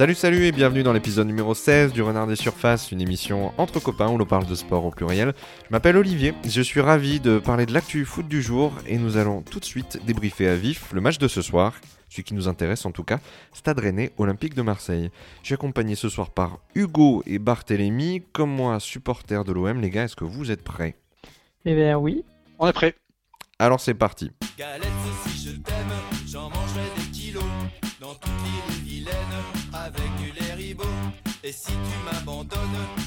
Salut salut et bienvenue dans l'épisode numéro 16 du Renard des Surfaces, une émission entre copains où l'on parle de sport au pluriel. Je m'appelle Olivier, je suis ravi de parler de l'actu foot du jour et nous allons tout de suite débriefer à vif le match de ce soir, celui qui nous intéresse en tout cas, Stade Rennais Olympique de Marseille. Je suis accompagné ce soir par Hugo et Barthélémy, comme moi supporter de l'OM. Les gars, est-ce que vous êtes prêts? Eh bien oui. On est prêt. Alors c'est parti. Galette, si je Et si tu m'abandonnes,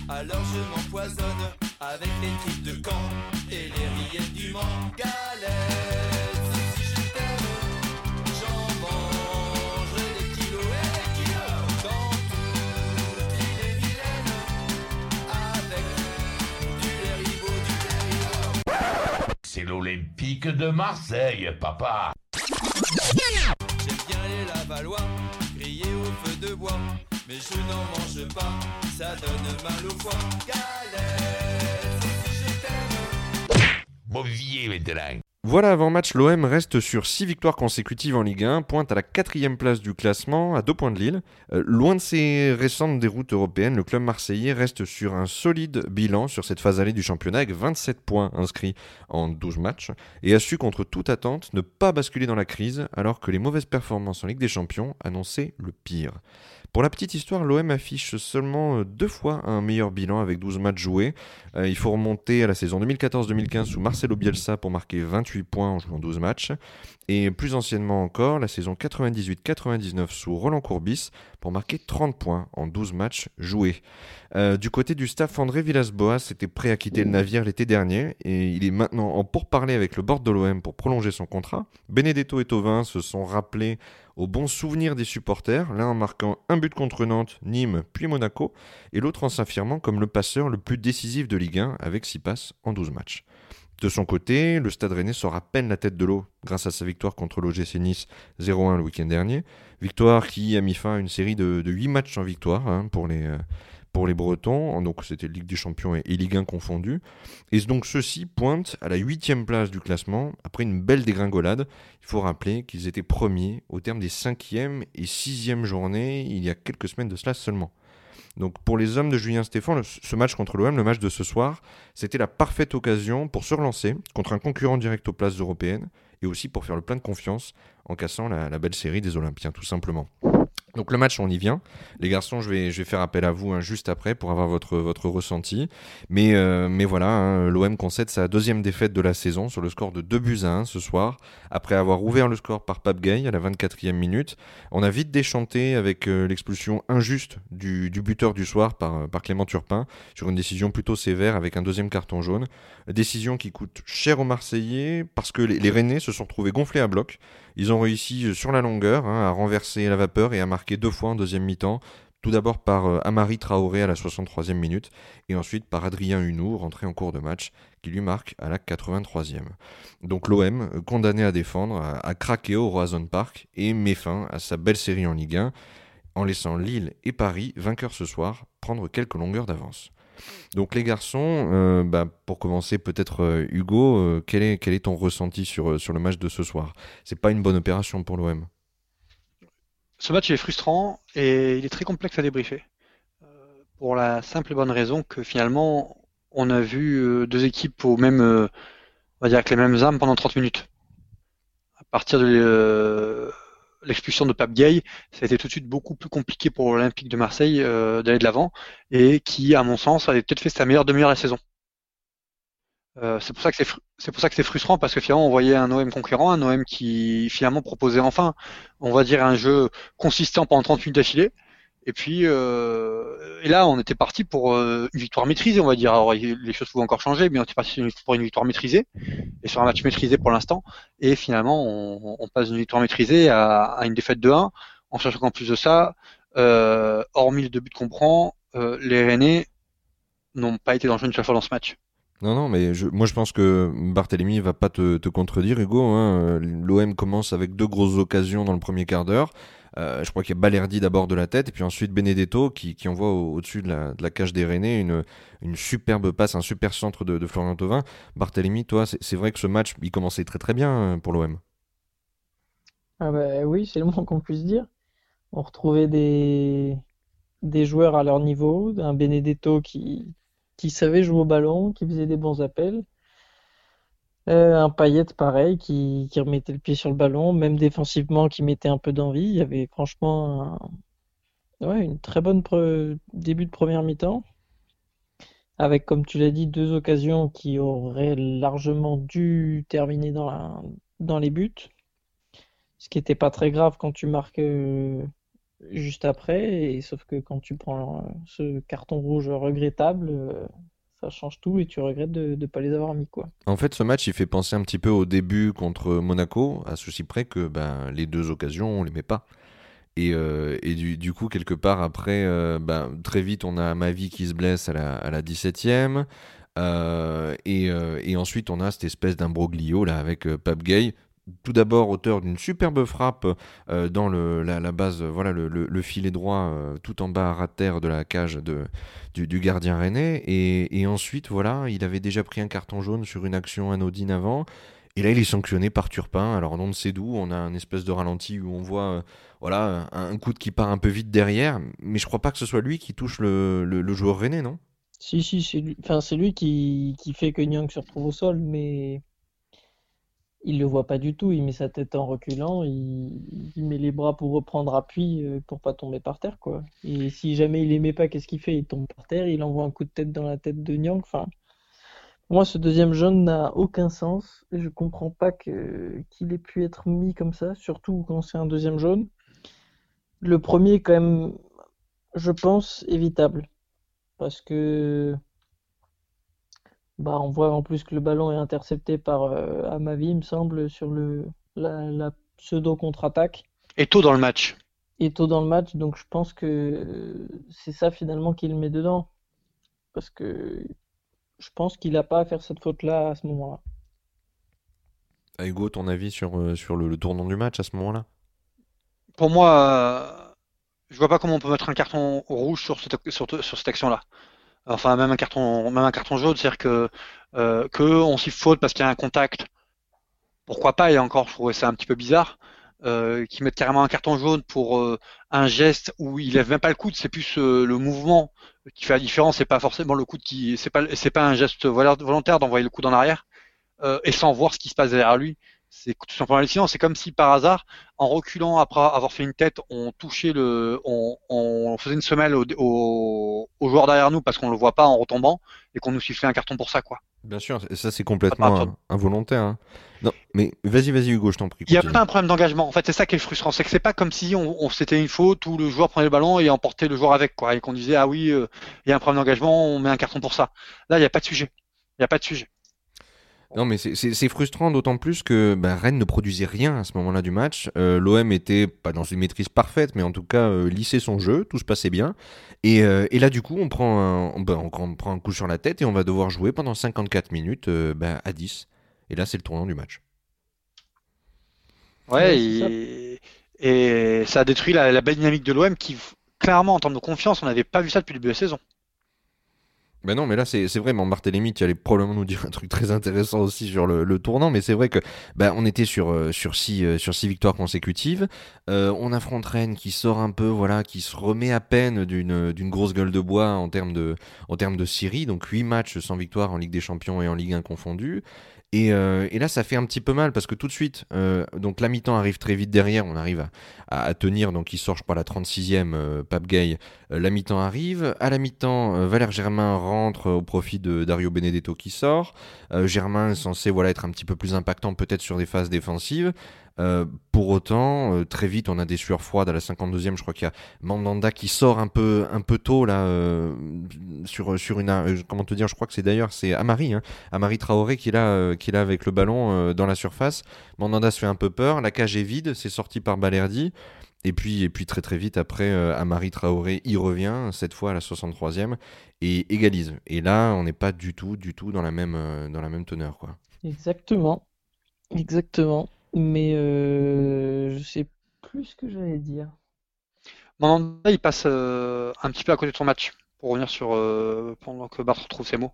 alors je m'empoisonne avec les tripes de camp et les rillettes du Mans. Galette, si je t'aime, j'en mangerai des kilos et des kilos dans toutes les vilaines avec du lait ribot, du lait. C'est l'Olympique de Marseille, papa. J'aime bien les Lavallois, Mais je n'en mange pas, ça donne mal au foie. Galette, si. Bon. Voilà, avant match, l'OM reste sur 6 victoires consécutives en Ligue 1, pointe à la quatrième place du classement, à 2 points de Lille. Euh, loin de ses récentes déroutes européennes, le club marseillais reste sur un solide bilan sur cette phase allée du championnat, avec 27 points inscrits en 12 matchs, et a su contre toute attente ne pas basculer dans la crise, alors que les mauvaises performances en Ligue des Champions annonçaient le pire. Pour la petite histoire, l'OM affiche seulement euh, deux fois un meilleur bilan avec 12 matchs joués. Euh, il faut remonter à la saison 2014-2015 sous Marcelo Bielsa pour marquer 28 points en jouant 12 matchs. Et plus anciennement encore, la saison 98-99 sous Roland Courbis pour marquer 30 points en 12 matchs joués. Euh, du côté du staff, André Villas-Boas était prêt à quitter le navire l'été dernier et il est maintenant en pourparlers avec le board de l'OM pour prolonger son contrat. Benedetto et Tovin se sont rappelés au bon souvenir des supporters, l'un en marquant un but contre Nantes, Nîmes puis Monaco, et l'autre en s'affirmant comme le passeur le plus décisif de Ligue 1 avec 6 passes en 12 matchs. De son côté, le Stade Rennais sort à peine la tête de l'eau grâce à sa victoire contre l'OGC Nice 0-1 le week-end dernier. Victoire qui a mis fin à une série de, de 8 matchs en victoire hein, pour, les, euh, pour les Bretons. Donc c'était Ligue des Champions et, Ligue 1 confondus. Et donc ceux-ci pointent à la 8 place du classement après une belle dégringolade. Il faut rappeler qu'ils étaient premiers au terme des 5e et 6e journées il y a quelques semaines de cela seulement. Donc pour les hommes de Julien Stéphan, le- ce match contre l'OM, le match de ce soir, c'était la parfaite occasion pour se relancer contre un concurrent direct aux places européennes et aussi pour faire le plein de confiance en cassant la, la belle série des Olympiens tout simplement. Donc le match, on y vient. Les garçons, je vais, faire appel à vous hein, juste après pour avoir votre, ressenti. Mais, euh, mais voilà, hein, l'OM concède sa deuxième défaite de la saison sur le score de 2 buts à 1 ce soir, après avoir ouvert le score par Pape Gay à la 24e minute. On a vite déchanté avec euh, l'expulsion injuste du, buteur du soir par, par Clément Turpin sur une décision plutôt sévère avec un deuxième carton jaune. Décision qui coûte cher aux Marseillais parce que les, les Rennais se sont retrouvés gonflés à bloc. Ils ont réussi euh, sur la longueur hein, à renverser la vapeur et à marquer deux fois en deuxième mi-temps. Tout d'abord par euh, Amari Traoré à la 63e minute et ensuite par Adrien Hunou rentré en cours de match qui lui marque à la 83e. Donc l'OM, euh, condamné à défendre, a, craqué au Roazhon Park et met fin à sa belle série en Ligue 1 en laissant Lille et Paris, vainqueurs ce soir, prendre quelques longueurs d'avance. Donc les garçons, euh, bah, pour commencer peut-être euh, Hugo, euh, quel, est, ton ressenti sur, le match de ce soir? C'est pas une bonne opération pour l'OM. Ce match est frustrant et il est très complexe à débriefer. Pour la simple et bonne raison que finalement, on a vu deux équipes au on va dire avec les mêmes armes pendant 30 minutes. À partir de l'expulsion de Pape Gay, ça a été tout de suite beaucoup plus compliqué pour l'Olympique de Marseille euh, d'aller de l'avant et qui, à mon sens, avait peut-être fait sa meilleure demi-heure de la saison. Euh, c'est pour ça que c'est frustrant parce que finalement on voyait un OM conquérant, un OM qui finalement proposait enfin, on va dire un jeu consistant pendant 30 minutes d'affilée. Et puis euh, et là on était parti pour euh, une victoire maîtrisée, on va dire. Alors les choses pouvaient encore changer, mais on était parti pour une victoire maîtrisée et sur un match maîtrisé pour l'instant. Et finalement on, passe d'une victoire maîtrisée à, une défaite de 1, en sachant qu'en plus de ça, euh, hormis le deux buts qu'on prend, euh, les Rennais n'ont pas été dangereux une seule fois dans ce match. Non, non, mais je- moi je pense que Barthélemy va pas te, te contredire, Hugo. hein. L'OM commence avec deux grosses occasions dans le premier quart d'heure. Euh, je crois qu'il y a Balerdi d'abord de la tête, et puis ensuite Benedetto qui, envoie au- au-dessus de, la, cage des Rennais une, superbe passe, un super centre de, Florian Thauvin. Barthélemy, toi, c'est vrai que ce match, il commençait très très bien euh, pour l'OM. Ah bah oui, c'est le moins qu'on puisse dire. On retrouvait des, joueurs à leur niveau, un Benedetto qui savait jouer au ballon, qui faisait des bons appels. Euh, un Payet pareil, qui, remettait le pied sur le ballon, même défensivement, qui mettait un peu d'envie. Il y avait franchement un- une très bonne début de première mi-temps, avec, comme tu l'as dit, deux occasions qui auraient largement dû terminer dans les buts, ce qui n'était pas très grave quand tu marques euh, juste après, sauf que quand tu prends euh, ce carton rouge regrettable, ça change tout et tu regrettes de ne pas les avoir mis, quoi. En fait, ce match, il fait penser un petit peu au début contre Monaco, à ceci près que ben, les deux occasions, on les met pas. Et, euh, et du, coup, quelque part, après, euh, ben, très vite, on a Mavi qui se blesse à la, à la 17e. euh, et, et ensuite, on a cette espèce d'imbroglio là, avec Pape Gay. Tout d'abord, auteur d'une superbe frappe euh, dans le, la, base, euh, voilà, le, le- le filet droit, euh, tout en bas à de terre de la cage de, du, gardien rennais. Et, ensuite, voilà, il avait déjà pris un carton jaune sur une action anodine avant. Et là, il est sanctionné par Turpin. Alors, on ne sait d'où. On a un espèce de ralenti où on voit voilà, un, un coup de qui part un peu vite derrière. Mais je crois pas que ce soit lui qui touche le, joueur rennais, non? Si, si, c'est lui, lui qui, qui fait que Nyang se retrouve au sol, mais il le voit pas du tout. Il met sa tête en reculant, il, met les bras pour reprendre appui euh, pour pas tomber par terre, quoi. Et si jamais il aimait pas, qu'est-ce qu'il fait? Il tombe par terre, il envoie un coup de tête dans la tête de Nyang. Enfin, moi, ce deuxième jaune n'a aucun sens. Je comprends pas qu'il ait pu être mis comme ça, surtout quand c'est un deuxième jaune. Le premier est quand même, je pense, évitable. Parce que bah, on voit en plus que le ballon est intercepté par euh, Amavi, il me semble, sur le, la, la pseudo contre-attaque. Et tôt dans le match. Et tôt dans le match, donc je pense que euh, c'est ça finalement qui le met dedans. Parce que je pense qu'il n'a pas à faire cette faute-là à ce moment-là. Ah, Hugo, ton avis sur, euh, sur le, le tournant du match à ce moment-là? Pour moi, euh, je vois pas comment on peut mettre un carton rouge sur cette, sur, sur cette action-là. Enfin, même un carton, même un carton jaune, c'est-à-dire que, euh, on s'y faute parce qu'il y a un contact. Pourquoi pas? Et encore, je trouvais ça un petit peu bizarre. Euh, qu'ils mettent carrément un carton jaune pour euh, un geste où il lève même pas le coude, c'est plus euh, le mouvement qui fait la différence, c'est pas forcément le coude qui, c'est pas, c'est pas un geste volontaire d'envoyer le coude en arrière euh, et sans voir ce qui se passe derrière lui. C'est tout simplement hallucinant. C'est comme si par hasard, en reculant après avoir fait une tête, on touchait le, on, on faisait une semelle au, au, au joueur derrière nous parce qu'on le voit pas en retombant et qu'on nous sifflait un carton pour ça, quoi. Bien sûr, et ça c'est complètement involontaire. hein. Non, mais vas-y, vas-y Hugo, je t'en prie. Il n'y a pas un problème d'engagement. En fait, c'est ça qui est frustrant. C'est que c'est pas comme si on, on c'était une faute où le joueur prenait le ballon et emportait le joueur avec, quoi. Et qu'on disait, ah oui, euh, il y a un problème d'engagement, on met un carton pour ça. Là, il n'y a pas de sujet. Il n'y a pas de sujet. Non, mais c'est- frustrant d'autant plus que bah, Rennes ne produisait rien à ce moment-là du match. Euh, L'OM était pas dans une maîtrise parfaite, mais en tout cas euh, lissait son jeu, tout se passait bien. Et, euh, et là, du coup, on prend, un, on, bah, on- on prend un coup sur la tête et on va devoir jouer pendant 54 minutes euh, bah, à 10. Et là, c'est le tournant du match. Ouais, et, et ça a détruit la, la belle dynamique de l'OM qui, clairement, en termes de confiance, on n'avait pas vu ça depuis le début de la saison. Ben non, mais là, c'est c'est vrai, mon Barthélémy, tu allais probablement nous dire un truc très intéressant aussi sur le, le tournant, mais c'est vrai que ben, on était sur, euh, sur, six, euh, sur six victoires consécutives. Euh, on affronte Rennes qui sort un peu, voilà, qui se remet à peine d'une grosse gueule de bois en termes de, en termes de donc 8 matchs sans victoire en Ligue des Champions et en Ligue 1 confondus. Et, euh, là, ça fait un petit peu mal parce que tout de suite, euh, donc la mi-temps arrive très vite derrière, on arrive à, tenir, donc il sort, je crois, la 36e, euh, Pape Gay euh, la mi-temps arrive. À la mi-temps, euh, Valère Germain rentre au profit de Dario Benedetto qui sort. Germain est censé voilà, être un petit peu plus impactant peut-être sur des phases défensives. Euh, pour autant, euh, très vite, on a des sueurs froides à la 52e. Je crois qu'il y a Mandanda qui sort un peu, un peu tôt là euh, sur, sur une. comment te dire Je crois que c'est d'ailleurs c'est Amari, hein, Amari Traoré qui euh, qui là avec le ballon dans la surface. Mandanda se fait un peu peur. La cage est vide. C'est sorti par Balerdi. Et puis, et puis très très vite après, Amari Traoré y revient, cette fois à la 63e, et égalise. Et là, on n'est pas du tout, du tout dans la même, dans la même teneur. Quoi. Exactement. Exactement. Mais euh, je sais plus ce que j'allais dire. Mandanda, il passe euh, un petit peu à côté de son match, pour revenir sur, euh, pendant que Bart retrouve ses mots.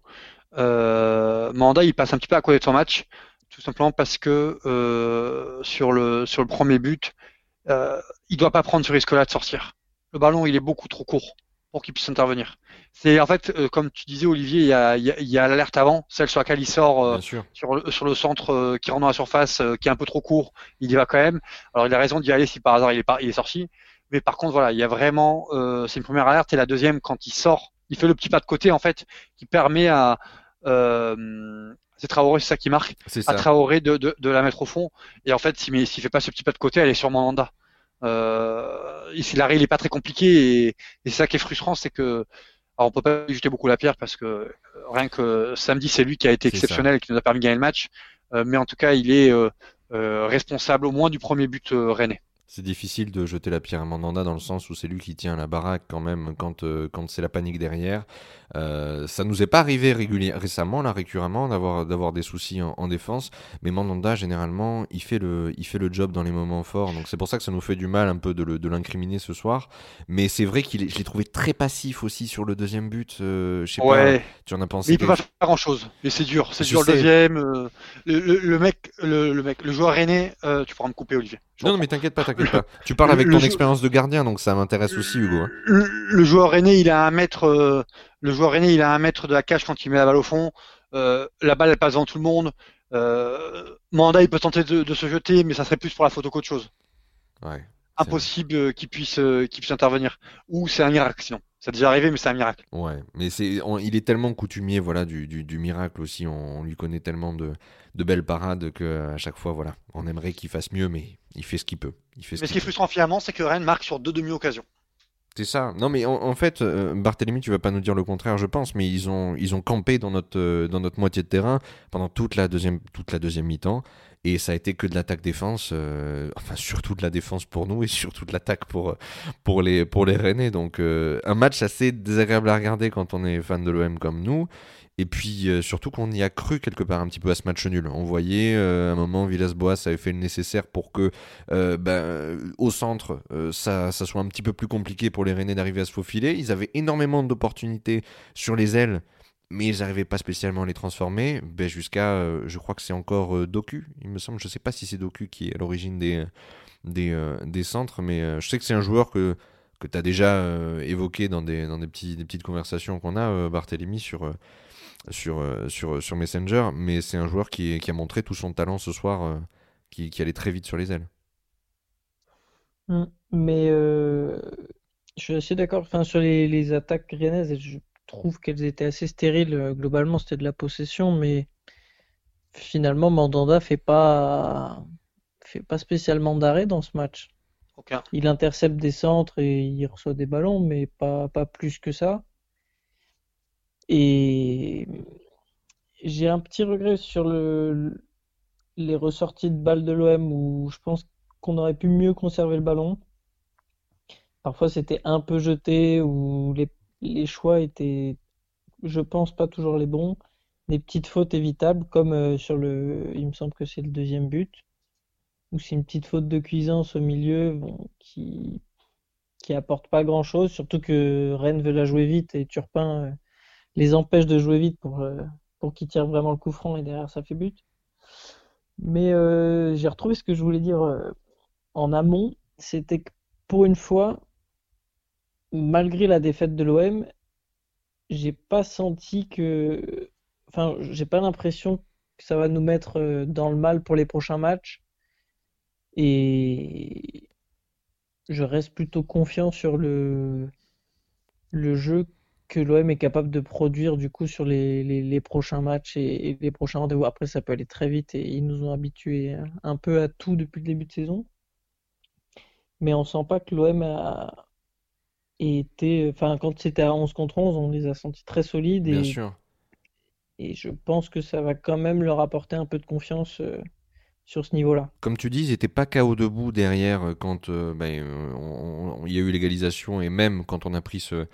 Mandanda, il passe un petit peu à côté de son match, tout simplement parce que sur le, sur le premier but, il doit pas prendre ce risque-là de sortir. Le ballon, il est beaucoup trop court pour qu'il puisse intervenir. C'est en fait, euh, comme tu disais, Olivier, il y a, y a- y a l'alerte avant, celle sur laquelle il sort euh, sur, le, sur le centre euh, qui rentre dans la surface, euh, qui est un peu trop court, il y va quand même. Alors il a raison d'y aller si par hasard il est, pas, il est sorti. Mais par contre, voilà, il y a vraiment, euh, c'est une première alerte et la deuxième quand il sort, il fait le petit pas de côté en fait, qui permet à, euh, c'est Traoré, c'est ça qui marque, C'est à ça. Traoré de, de, de la mettre au fond. Et en fait, s'il s'il fait pas ce petit pas de côté, elle est sur Mandanda. Euh, ici, l'arrêt, il est pas très compliqué et, et c'est ça qui est frustrant, c'est que alors on peut pas lui jeter beaucoup la pierre parce que euh, rien que samedi, c'est lui qui a été ça. exceptionnel et qui nous a permis de gagner le match. Euh, mais en tout cas, il est euh, euh, responsable au moins du premier but rennais. C'est difficile de jeter la pierre à Mandanda dans le sens où c'est lui qui tient la baraque quand même quand, euh, quand c'est la panique derrière. Euh, ça nous est pas arrivé régulier- récemment, là, récurremment, d'avoir, d'avoir des soucis en, en défense. Mais Mandanda, généralement, il fait, le, il fait le job dans les moments forts. Donc c'est pour ça que ça nous fait du mal un peu de, le- de l'incriminer ce soir. Mais c'est vrai qu'il je l'ai trouvé très passif aussi sur le deuxième but. Euh, je sais Ouais, pas, tu en as pensé mais il peut pas faire grand chose. Mais c'est dur, c'est Je dur le deuxième. euh, le, le- mec, le, le mec, le joueur euh, tu pourras me couper, Olivier. Non, non, mais t'inquiète pas, t'inquiète pas. Tu parles avec ton expérience de gardien, donc ça m'intéresse aussi, Hugo. hein. le, le joueur aîné, il a un mètre. euh, le joueur aîné, il a un mètre de la cage quand il met la balle au fond. Euh, la balle, elle passe devant tout le monde. Euh, Manda, il peut tenter de, de se jeter, mais ça serait plus pour la photo qu'autre chose. Ouais. Impossible qu'il puisse, qu'il puisse intervenir. Ou c'est un miracle, sinon. Ça a déjà arrivé, mais c'est un miracle. Ouais, mais c'est, il est tellement coutumier, voilà, du, du, du miracle aussi. On, on lui connaît tellement de, de belles parades que à chaque fois, voilà, on aimerait qu'il fasse mieux, mais il fait ce qu'il peut. Il fait ce Mais ce qui est frustrant finalement, c'est que Rennes marque sur deux demi-occasions. C'est ça. Non, mais en, en fait, euh, Barthélemy, tu vas pas nous dire le contraire, je pense, mais ils ont, ils ont campé dans notre, euh, dans notre moitié de terrain pendant toute la deuxième, toute la deuxième mi-temps. Et ça a été que de l'attaque-défense, euh, enfin surtout de la défense pour nous et surtout de l'attaque pour, pour, les, pour les Rennais. Donc euh, un match assez désagréable à regarder quand on est fan de l'OM comme nous. Et puis euh, surtout qu'on y a cru quelque part un petit peu à ce match nul. On voyait à un moment Villas-Boas avait fait le nécessaire pour que ben, au centre ça, ça soit un petit peu plus compliqué pour les Rennais d'arriver à se faufiler. Ils avaient énormément d'opportunités sur les ailes, mais ils n'arrivaient pas spécialement à les transformer. Ben, Jusqu'à, euh, je crois que c'est encore euh, Doku, il me semble. Je sais pas si c'est Doku qui est à l'origine des, euh, des centres, mais euh, je sais que c'est un joueur que que tu as déjà euh, évoqué dans des, petites conversations qu'on a, euh, Barthélemy, sur, euh, sur, euh, sur, Messenger, mais c'est un joueur qui, a montré tout son talent ce soir, euh, qui, allait très vite sur les ailes. Mm. Mais euh, je suis assez d'accord. Sur les, attaques rennaises, trouve qu'elles étaient assez stériles. Euh, Globalement, c'était de la possession, mais finalement, Mandanda fait pas fait pas spécialement d'arrêt dans ce match. Il intercepte des centres et il reçoit des ballons, mais pas, pas plus que ça. Et j'ai un petit regret sur le, les ressorties de balles de l'OM où je pense qu'on aurait pu mieux conserver le ballon. Parfois c'était un peu jeté ou les, les choix étaient, je pense, pas toujours les bons. Des petites fautes évitables comme euh, sur le, il me semble que c'est le deuxième but, où c'est une petite faute de cuisance au milieu bon, qui, qui apporte pas grand-chose, surtout que Rennes veut la jouer vite et Turpin euh, les empêche de jouer vite pour, euh, pour qu'ils tirent vraiment le coup franc et derrière ça fait but. Mais j'ai retrouvé ce que je voulais dire en amont, c'était que pour une fois, malgré la défaite de l'OM, j'ai pas senti que, enfin, j'ai pas l'impression que ça va nous mettre euh, dans le mal pour les prochains matchs. Et je reste plutôt confiant sur le, le jeu que l'OM est capable de produire du coup sur les, prochains matchs et, et les prochains rendez-vous. Après, ça peut aller très vite et ils nous ont habitués un peu à tout depuis le début de saison. Mais on sent pas que l'OM a été, enfin, quand c'était à 11 contre 11, on les a sentis très solides Bien et, sûr. et je pense que ça va quand même leur apporter un peu de confiance euh, sur ce niveau-là. Comme tu dis, ils n'étaient pas KO debout derrière euh, quand euh, ben, euh, on- il y a eu l'égalisation et même quand on a pris ce,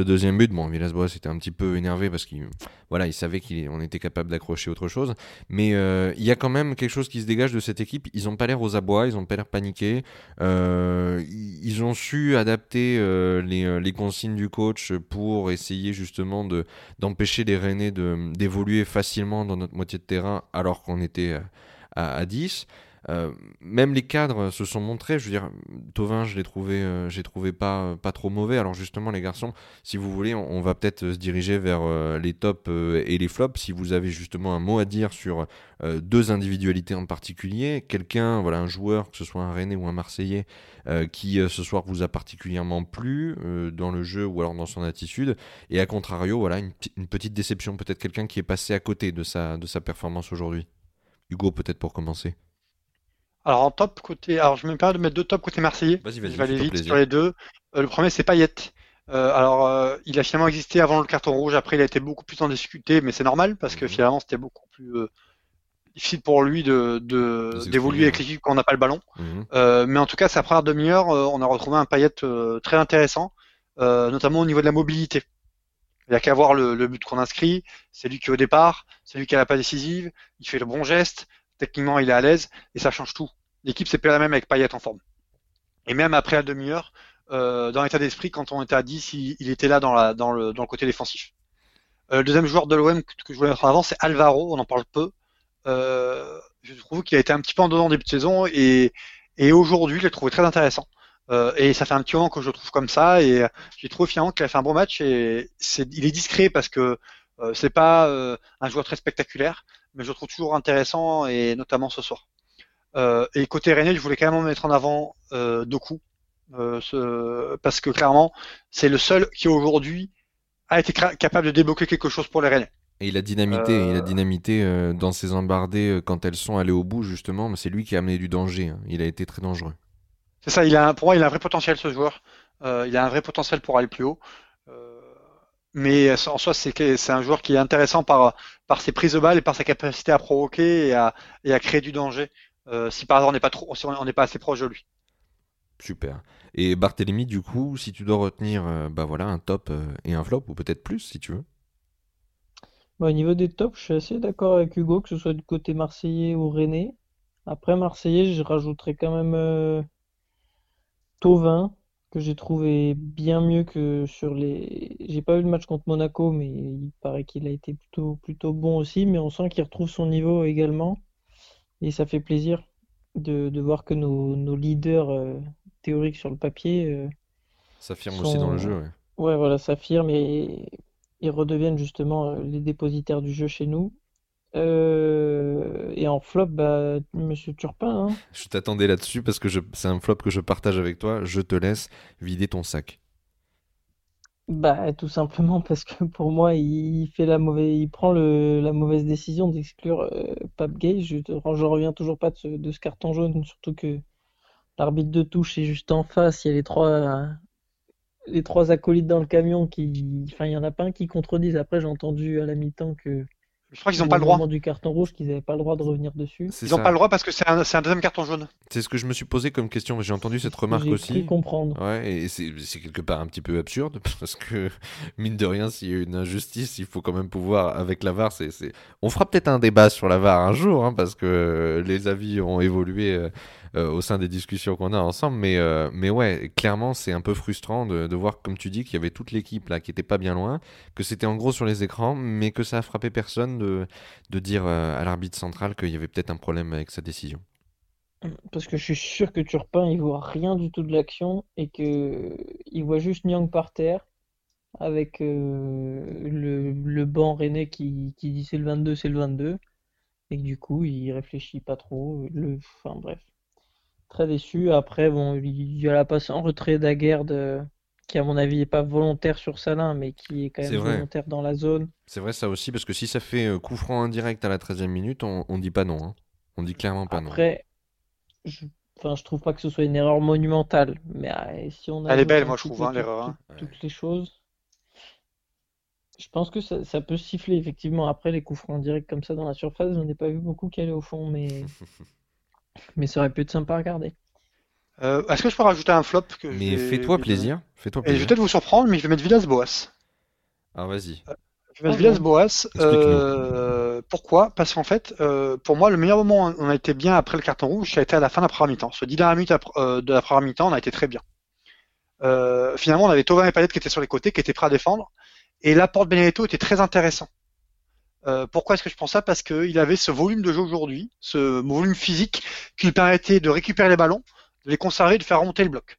deuxième but. Bon, Villas-Boas était un petit peu énervé parce qu'il voilà, il savait qu'on était capable d'accrocher autre chose. Mais il y a quand même quelque chose qui se dégage de cette équipe. Ils n'ont pas l'air aux abois, ils n'ont pas l'air paniqués. Ils ont su adapter les, consignes du coach pour essayer justement de d'empêcher les Rennais d'évoluer facilement dans notre moitié de terrain alors qu'on était à, à 10. Euh, même les cadres se sont montrés. Je veux dire, Tovin, je l'ai trouvé, euh, j'ai trouvé pas, pas trop mauvais. Alors justement, les garçons, si vous voulez, on, va peut-être se diriger vers euh, les tops euh, et les flops. Si vous avez justement un mot à dire sur euh, deux individualités en particulier, quelqu'un, voilà, un joueur, que ce soit un Rennais ou un Marseillais, euh, qui euh, ce soir vous a particulièrement plu euh, dans le jeu ou alors dans son attitude, et à contrario, voilà, une, une petite déception, peut-être quelqu'un qui est passé à côté de sa, de sa performance aujourd'hui. Hugo, peut-être pour commencer. Alors en top côté, alors je me permets de mettre deux tops côté marseillais. Vas-y, vas-y, Je vais aller vite plaisir. sur les deux. Euh, le premier c'est Payet. Euh, alors euh, il a finalement existé avant le carton rouge. Après il a été beaucoup plus en discuté, mais c'est normal parce que Mhm. finalement c'était beaucoup plus difficile pour lui de d'évoluer avec l'équipe quand on n'a pas le ballon. Mhm. Mais en tout cas, sa première demi-heure, on a retrouvé un Payet très intéressant, notamment au niveau de la mobilité. Il n'y a qu'à voir le, but qu'on inscrit, c'est lui qui est au départ, c'est lui qui a la passe décisive, il fait le bon geste, techniquement il est à l'aise, et ça change tout. L'équipe c'est pas la même avec Payet en forme. Et même après la demi-heure, euh, dans l'état d'esprit, quand on était à 10, il, était là dans, le, côté défensif. Euh, le deuxième joueur de l'OM que, je voulais mettre en avant, c'est Alvaro, on en parle peu. Euh, je trouve qu'il a été un petit peu en dedans début de saison, et, et aujourd'hui, je l'ai trouvé très intéressant. Euh, et ça fait un petit moment que je le trouve comme ça, et euh, j'ai trouvé finalement qu'il a fait un bon match, et c'est, il est discret parce que euh, c'est pas euh, un joueur très spectaculaire, mais je le trouve toujours intéressant, et notamment ce soir. Euh, et côté Rennais, je voulais quand même mettre en avant euh, Doku, euh, ce- parce que clairement, c'est le seul qui aujourd'hui a été capable de débloquer quelque chose pour les Rennais. Et il a dynamité, Euh, il a dynamité euh, dans ses embardées quand elles sont allées au bout, justement. mais C'est lui qui a amené du danger. hein. Il a été très dangereux. C'est ça, il a un- pour moi, il a un vrai potentiel ce joueur. Euh, il a un vrai potentiel pour aller plus haut. Euh, mais en soi, c'est que- c'est un joueur qui est intéressant par, par ses prises de balles et par sa capacité à provoquer et à, et à créer du danger. Euh, si par hasard on n'est pas trop, si on n'est pas assez proche de lui. Super. Et Barthélemy, du coup, si tu dois retenir euh, bah voilà, un top et un flop, ou peut-être plus si tu veux. Bon, au niveau des tops, je suis assez d'accord avec Hugo, que ce soit du côté marseillais ou rennais. Après Marseillais, je rajouterais quand même Thauvin, que j'ai trouvé bien mieux que sur les. J'ai pas vu le match contre Monaco, mais il paraît qu'il a été plutôt, plutôt bon aussi. Mais on sent qu'il retrouve son niveau également. Et ça fait plaisir de, de voir que nos, nos leaders euh, théoriques sur le papier. euh, S'affirme Son- aussi dans le jeu. ouais. Ouais, voilà, s'affirment et, et redeviennent justement euh, les dépositaires du jeu chez nous. Euh, et en flop, bah, Monsieur Turpin, hein. Je t'attendais là-dessus parce que je... c'est un flop que je partage avec toi. Je te laisse vider ton sac. Bah, tout simplement parce que pour moi, il fait la mauvaise, il prend le, la mauvaise décision d'exclure euh, Pape Gay. Je, je reviens toujours pas de ce, de ce carton jaune, surtout que l'arbitre de touche est juste en face. Il y a les trois, les trois acolytes dans le camion qui, enfin, il y en a pas un qui contredisent. Après, j'ai entendu à la mi-temps que Je crois qu'ils n'ont pas le droit. du carton rouge qu'ils n'avaient pas le droit de revenir dessus. Ils n'ont pas le droit parce que c'est un, deuxième carton jaune. C'est ce que je me suis posé comme question. J'ai entendu cette remarque J'ai aussi. cru comprendre. Ouais, et c'est quelque part un petit peu absurde parce que, mine de rien, s'il y a une injustice, il faut quand même pouvoir, avec la VAR, c'est, c'est... on fera peut-être un débat sur la VAR un jour, hein, parce que euh, les avis ont évolué euh, euh, au sein des discussions qu'on a ensemble, mais, euh, mais ouais, clairement, c'est un peu frustrant de, voir, comme tu dis, qu'il y avait toute l'équipe là qui était pas bien loin, que c'était en gros sur les écrans, mais que ça a frappé personne de, de dire euh, à l'arbitre central qu'il y avait peut-être un problème avec sa décision. Parce que je suis sûr que Turpin, il voit rien du tout de l'action et que il voit juste Nyang par terre avec le, le banc rennais qui, qui dit c'est le 22, c'est le 22. Et que du coup, il réfléchit pas trop. Le, enfin bref. Très déçu. Après, bon, il y a la passe en retrait d'Aguerd euh, qui, à mon avis, est pas volontaire sur Salin, mais qui est quand même volontaire dans la zone. C'est vrai ça aussi, parce que si ça fait euh, coup franc indirect à la 13e minute, on, on dit pas non. hein. On dit clairement pas non. Après, je, enfin, je trouve pas que ce soit une erreur monumentale. Mais euh, si on Elle est belle, un moi, je trouve, peu hein, l'erreur, tout- hein. toutes les choses, je pense que ça, ça peut siffler, effectivement. Après, les coups francs directs comme ça dans la surface, j'en ai pas vu beaucoup qui allaient au fond, mais, mais ça aurait pu être sympa à regarder. Euh, Est-ce que je peux rajouter un flop que je Mais vais- fais-toi plaisir. Fais-toi donner Et je vais plaisir. peut-être vous surprendre, mais je vais mettre Villas-Boas. Alors vas-y. Je vais mettre Ah, Villas-Boas. Euh, pourquoi? Parce qu'en fait, euh, pour moi, le meilleur moment où on a été bien après le carton rouge, ça a été à la fin de la première mi-temps. Ce 10 dernières minutes euh, de la première mi-temps, on a été très bien. Euh, finalement, on avait Thauvin et Payet qui étaient sur les côtés, qui étaient prêts à défendre. Et l'apport de Benedetto était très intéressant. Euh, pourquoi est-ce que je pense ça? Parce qu'il avait ce volume de jeu aujourd'hui, ce volume physique qui lui permettait de récupérer les ballons, de les conserver, de faire remonter le bloc.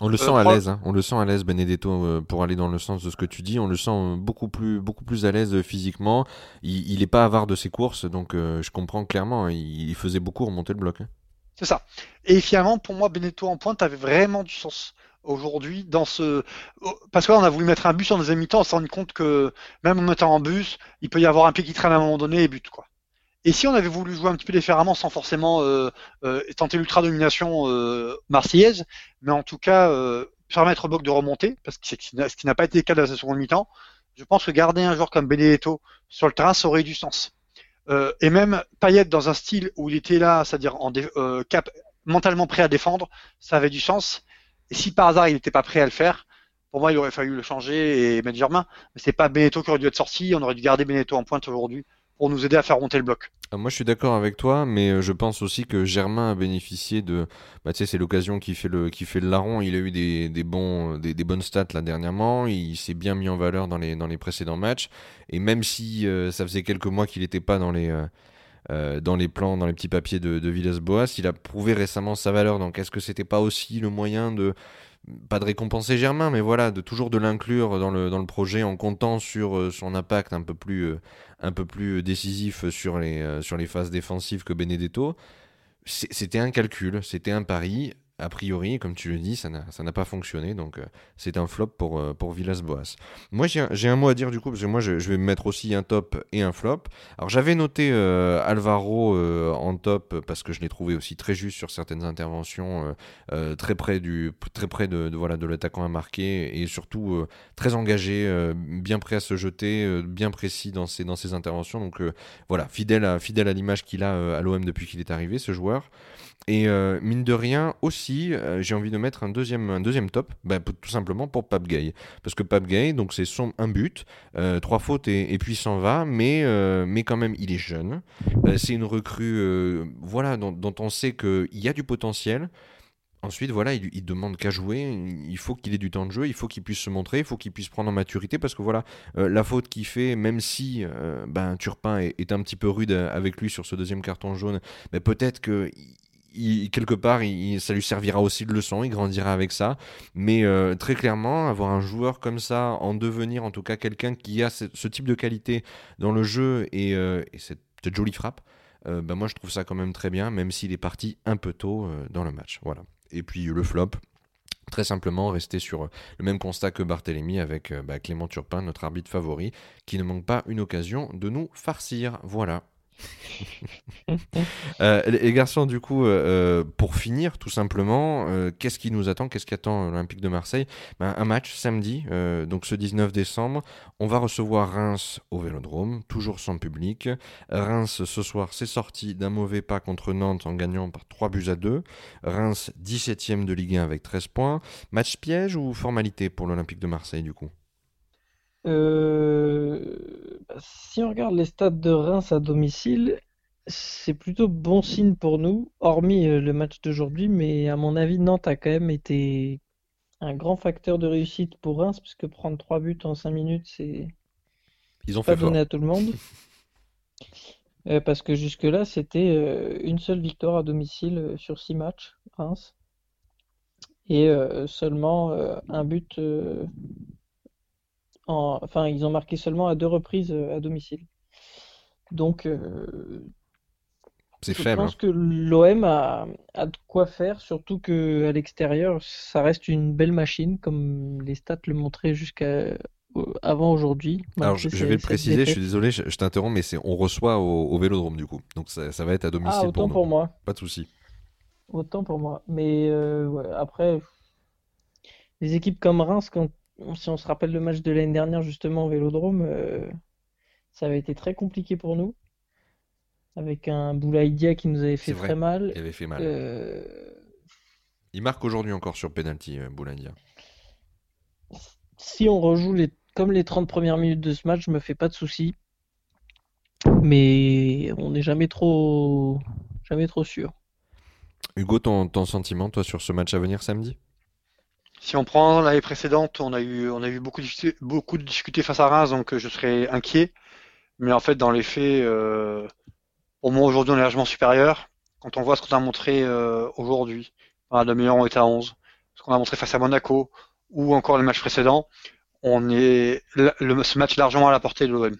On le Euh, sent à l'aise, hein. on le sent à l'aise Benedetto euh, pour aller dans le sens de ce que tu dis. On le sent beaucoup plus, beaucoup plus à l'aise euh, physiquement. Il, il est pas avare de ses courses, donc euh, je comprends clairement. Il, il faisait beaucoup remonter le bloc. hein. C'est ça. Et finalement, pour moi, Benetto en pointe avait vraiment du sens aujourd'hui dans ce. Parce que là, on a voulu mettre un bus en deuxième mi-temps, on s'est rendu compte que même en mettant en bus, il peut y avoir un pied qui traîne à un moment donné et but, quoi. Et si on avait voulu jouer un petit peu différemment sans forcément euh, euh, tenter l'ultra-domination euh, marseillaise, mais en tout cas euh, permettre au bloc de remonter, parce que c'est ce qui n'a pas été le cas de la seconde mi-temps, je pense que garder un joueur comme Benedetto sur le terrain, ça aurait eu du sens. Euh, et même Payet dans un style où il était là, c'est-à-dire en euh, cap mentalement prêt à défendre, ça avait du sens. Et si par hasard il n'était pas prêt à le faire, pour moi il aurait fallu le changer et mettre Germain. Mais c'est pas Benetto qui aurait dû être sorti, on aurait dû garder Benetto en pointe aujourd'hui pour nous aider à faire monter le bloc. Euh, Moi, je suis d'accord avec toi, mais euh, je pense aussi que Germain a bénéficié de. Bah, tu sais, c'est l'occasion qui fait le qui fait le larron. Il a eu des, des bons des, des bonnes stats là dernièrement. Il s'est bien mis en valeur dans les dans les précédents matchs. Et même si euh, ça faisait quelques mois qu'il n'était pas dans les euh, euh, dans les plans, dans les petits papiers de, de Villas-Boas, il a prouvé récemment sa valeur. Donc, est-ce que c'était pas aussi le moyen de pas de récompenser Germain, mais voilà, de toujours de l'inclure dans le, dans le projet en comptant sur euh, son impact un peu plus, euh, un peu plus décisif sur les, sur les phases défensives que Benedetto? C'était un calcul, c'était un pari. A priori, comme tu le dis, ça n'a pas fonctionné, donc euh, c'est un flop pour, euh, pour Villas-Boas. Moi, j'ai un, mot à dire du coup, parce que moi, je, vais me mettre aussi un top et un flop. Alors, j'avais noté euh, Alvaro en top parce que je l'ai trouvé aussi très juste sur certaines interventions, très près du, très près de, voilà de l'attaquant à marquer et surtout très engagé, bien prêt à se jeter, bien précis dans ses dans ses interventions. Donc voilà, fidèle à fidèle à l'image qu'il a à l'OM depuis qu'il est arrivé, ce joueur. Et euh, mine de rien aussi, euh, j'ai envie de mettre un deuxième, un deuxième top, bah, tout simplement pour Pape Gay. Parce que Pape Gay, donc c'est son un but, euh, trois fautes et, et puis s'en va, mais, mais quand même il est jeune. C'est une recrue voilà, dont, on sait qu'il y a du potentiel. Ensuite, voilà, il, il demande qu'à jouer. Il faut qu'il ait du temps de jeu, il faut qu'il puisse se montrer, il faut qu'il puisse prendre en maturité. Parce que voilà, la faute qu'il fait, même si ben, Turpin est, un petit peu rude avec lui sur ce deuxième carton jaune, mais peut-être que il- quelque part, ça lui servira aussi de leçon, il grandira avec ça. Mais euh, très clairement, avoir un joueur comme ça, en devenir en tout cas quelqu'un qui a ce, type de qualité dans le jeu et, euh, et cette, jolie frappe, euh, ben moi je trouve ça quand même très bien, même s'il est parti un peu tôt euh, dans le match. Voilà. Et puis le flop, très simplement rester sur le même constat que Barthélemy avec bah, Clément Turpin, notre arbitre favori, qui ne manque pas une occasion de nous farcir. Voilà. Euh, les garçons, du coup, euh, euh, pour finir, tout simplement, qu'est-ce qui nous attend Qu'est-ce qui attend l'Olympique de Marseille? Ben, Un match samedi, donc ce 19 décembre. On va recevoir Reims au Vélodrome, toujours sans public. Reims, ce soir, s'est sorti d'un mauvais pas contre Nantes en gagnant par 3 buts à 2. Reims, 17ème de Ligue 1 avec 13 points. Match piège ou formalité pour l'Olympique de Marseille, du coup? Euh, bah, si on regarde les stades de Reims à domicile, c'est plutôt bon signe pour nous, hormis euh, le match d'aujourd'hui, mais à mon avis, Nantes a quand même été un grand facteur de réussite pour Reims, puisque prendre trois buts en cinq minutes, c'est Ils ont pas fait fort. donné à tout le monde. Euh, parce que jusque-là, c'était euh, une seule victoire à domicile sur six matchs, Reims, et seulement un but. En... Enfin, ils ont marqué seulement à deux reprises euh, à domicile. Donc, euh, C'est je faible. pense que l'OM a, a de quoi faire, surtout que à l'extérieur, ça reste une belle machine, comme les stats le montraient jusqu'à avant aujourd'hui. Alors, je, je vais le préciser, je suis désolé, je, je t'interromps, mais c'est on reçoit au, au Vélodrome, du coup. Donc, ça, ça va être à domicile Ah, pour autant nous. pour moi. Pas de souci. Autant pour moi. Mais euh, ouais, après, les équipes comme Reims, quand, si on se rappelle le match de l'année dernière justement au Vélodrome, euh, ça avait été très compliqué pour nous. Avec un Boulaïdia qui nous avait fait vrai. très mal. Il avait fait mal. Euh, Il marque aujourd'hui encore sur penalty, euh, Boulaïdia. si on rejoue les, comme les 30 premières minutes de ce match, je me fais pas de soucis. Mais on n'est jamais trop, jamais trop sûr. Hugo, ton, ton sentiment, toi, sur ce match à venir samedi? Si on prend l'année précédente, on a eu, on a eu beaucoup, de, beaucoup de difficultés face à Reims, donc euh, je serais inquiet. Mais en fait, dans les faits, euh, au moins aujourd'hui, on est largement supérieur. Quand on voit ce qu'on a montré euh, aujourd'hui, dans la demi-heure, on était à 11. Ce qu'on a montré face à Monaco, ou encore les matchs précédents, on est le, ce match largement à la portée de l'OM.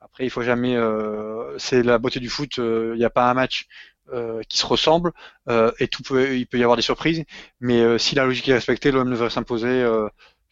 Après, il faut jamais. Euh, c'est la beauté du foot. euh, Il n'y a pas un match euh, qui se ressemble euh, et tout peut, il peut y avoir des surprises. Mais euh, si la logique est respectée, l'OM devrait s'imposer.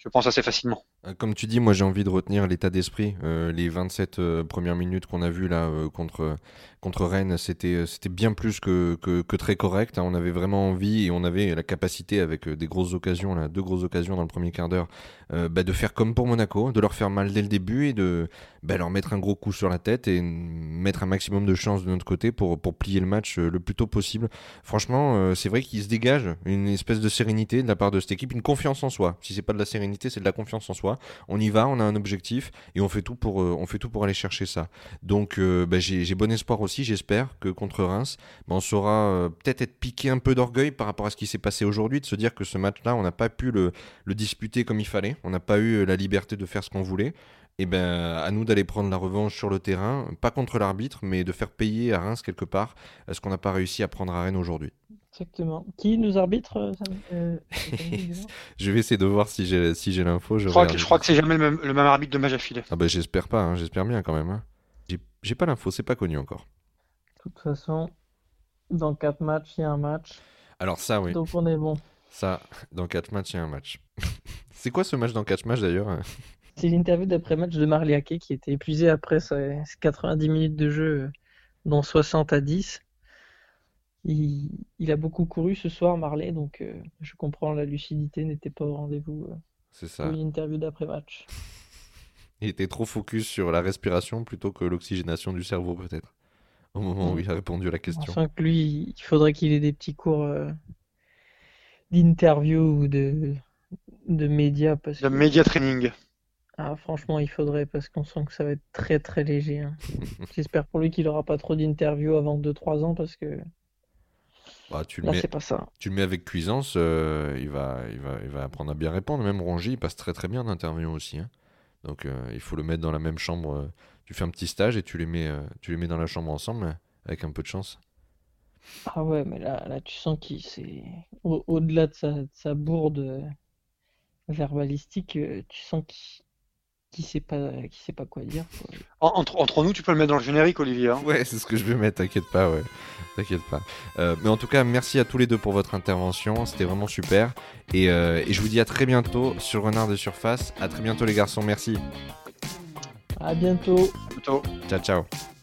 Je pense assez facilement. Euh, Comme tu dis, moi j'ai envie de retenir l'état d'esprit. Euh, les 27 euh, premières minutes qu'on a vues là contre, contre Rennes, c'était bien plus que, que, très correct. hein. On avait vraiment envie et on avait la capacité avec des grosses occasions, là, deux grosses occasions dans le premier quart d'heure, bah, de faire comme pour Monaco, de leur faire mal dès le début et de bah, leur mettre un gros coup sur la tête et mettre un maximum de chance de notre côté pour, pour plier le match le plus tôt possible. Franchement, c'est vrai qu'il se dégage une espèce de sérénité de la part de cette équipe, une confiance en soi. Si c'est pas de la sérénité, c'est de la confiance en soi. On y va, on a un objectif et on fait tout pour, euh, on fait tout pour aller chercher ça. Donc euh, bah, j'ai bon espoir aussi, j'espère que contre Reims, bah, on saura euh, peut-être être piqué un peu d'orgueil par rapport à ce qui s'est passé aujourd'hui, de se dire que ce match-là, on n'a pas pu le, le disputer comme il fallait, on n'a pas eu la liberté de faire ce qu'on voulait. Et ben à nous d'aller prendre la revanche sur le terrain, pas contre l'arbitre, mais de faire payer à Reims quelque part euh, ce qu'on n'a pas réussi à prendre à Rennes aujourd'hui. Exactement. Qui nous arbitre euh, euh, Je vais essayer de voir si j'ai si j'ai l'info. Je crois que, je crois que c'est jamais le même, le même arbitre de match affilé. Ah bah j'espère pas, hein, j'espère bien quand même. hein. J'ai- J'ai pas l'info, c'est pas connu encore. De toute façon, dans 4 matchs, il y a un match. Alors ça oui, Donc on est bon. ça, dans 4 matchs, il y a un match. c'est quoi ce match dans 4 matchs d'ailleurs hein? C'est l'interview d'après-match de Marliaquet qui était épuisé après ses ses 90 minutes de jeu, euh, dont 60 à 10. Il, il a beaucoup couru ce soir, Marley, donc euh, je comprends, la lucidité n'était pas au rendez-vous euh, C'est ça. pour une interview d'après-match. Il était trop focus sur la respiration plutôt que l'oxygénation du cerveau peut-être. Au moment où il a répondu à la question. Enfin que lui, il faudrait qu'il ait des petits cours euh, d'interview ou de, de médias parce Le que media training. Ah, franchement, il faudrait parce qu'on sent que ça va être très très léger. hein. J'espère pour lui qu'il aura pas trop d'interviews avant 2-3 ans parce que Bah, tu le là, mets, c'est pas ça. tu le mets avec cuisance, euh, il, va, il, va, il va apprendre à bien répondre. Même Rongy, il passe très très bien d'interview aussi. hein. Donc euh, il faut le mettre dans la même chambre. euh, tu fais un petit stage et tu les mets, euh, tu les mets dans la chambre ensemble avec un peu de chance. Ah ouais, mais là, là tu sens qu'il c'est au- au-delà de sa, de sa bourde verbalistique, tu sens qu'il qu'il sait pas, qu'il sait pas quoi dire. quoi. Entre, entre nous, tu peux le mettre dans le générique, Olivier. hein. Ouais, c'est ce que je vais mettre, t'inquiète pas, ouais. T'inquiète pas. Euh, mais en tout cas, merci à tous les deux pour votre intervention, c'était vraiment super. Et, euh, et je vous dis à très bientôt sur Renard de Surface. À très bientôt les garçons, merci. À bientôt. Plutôt. Ciao, ciao.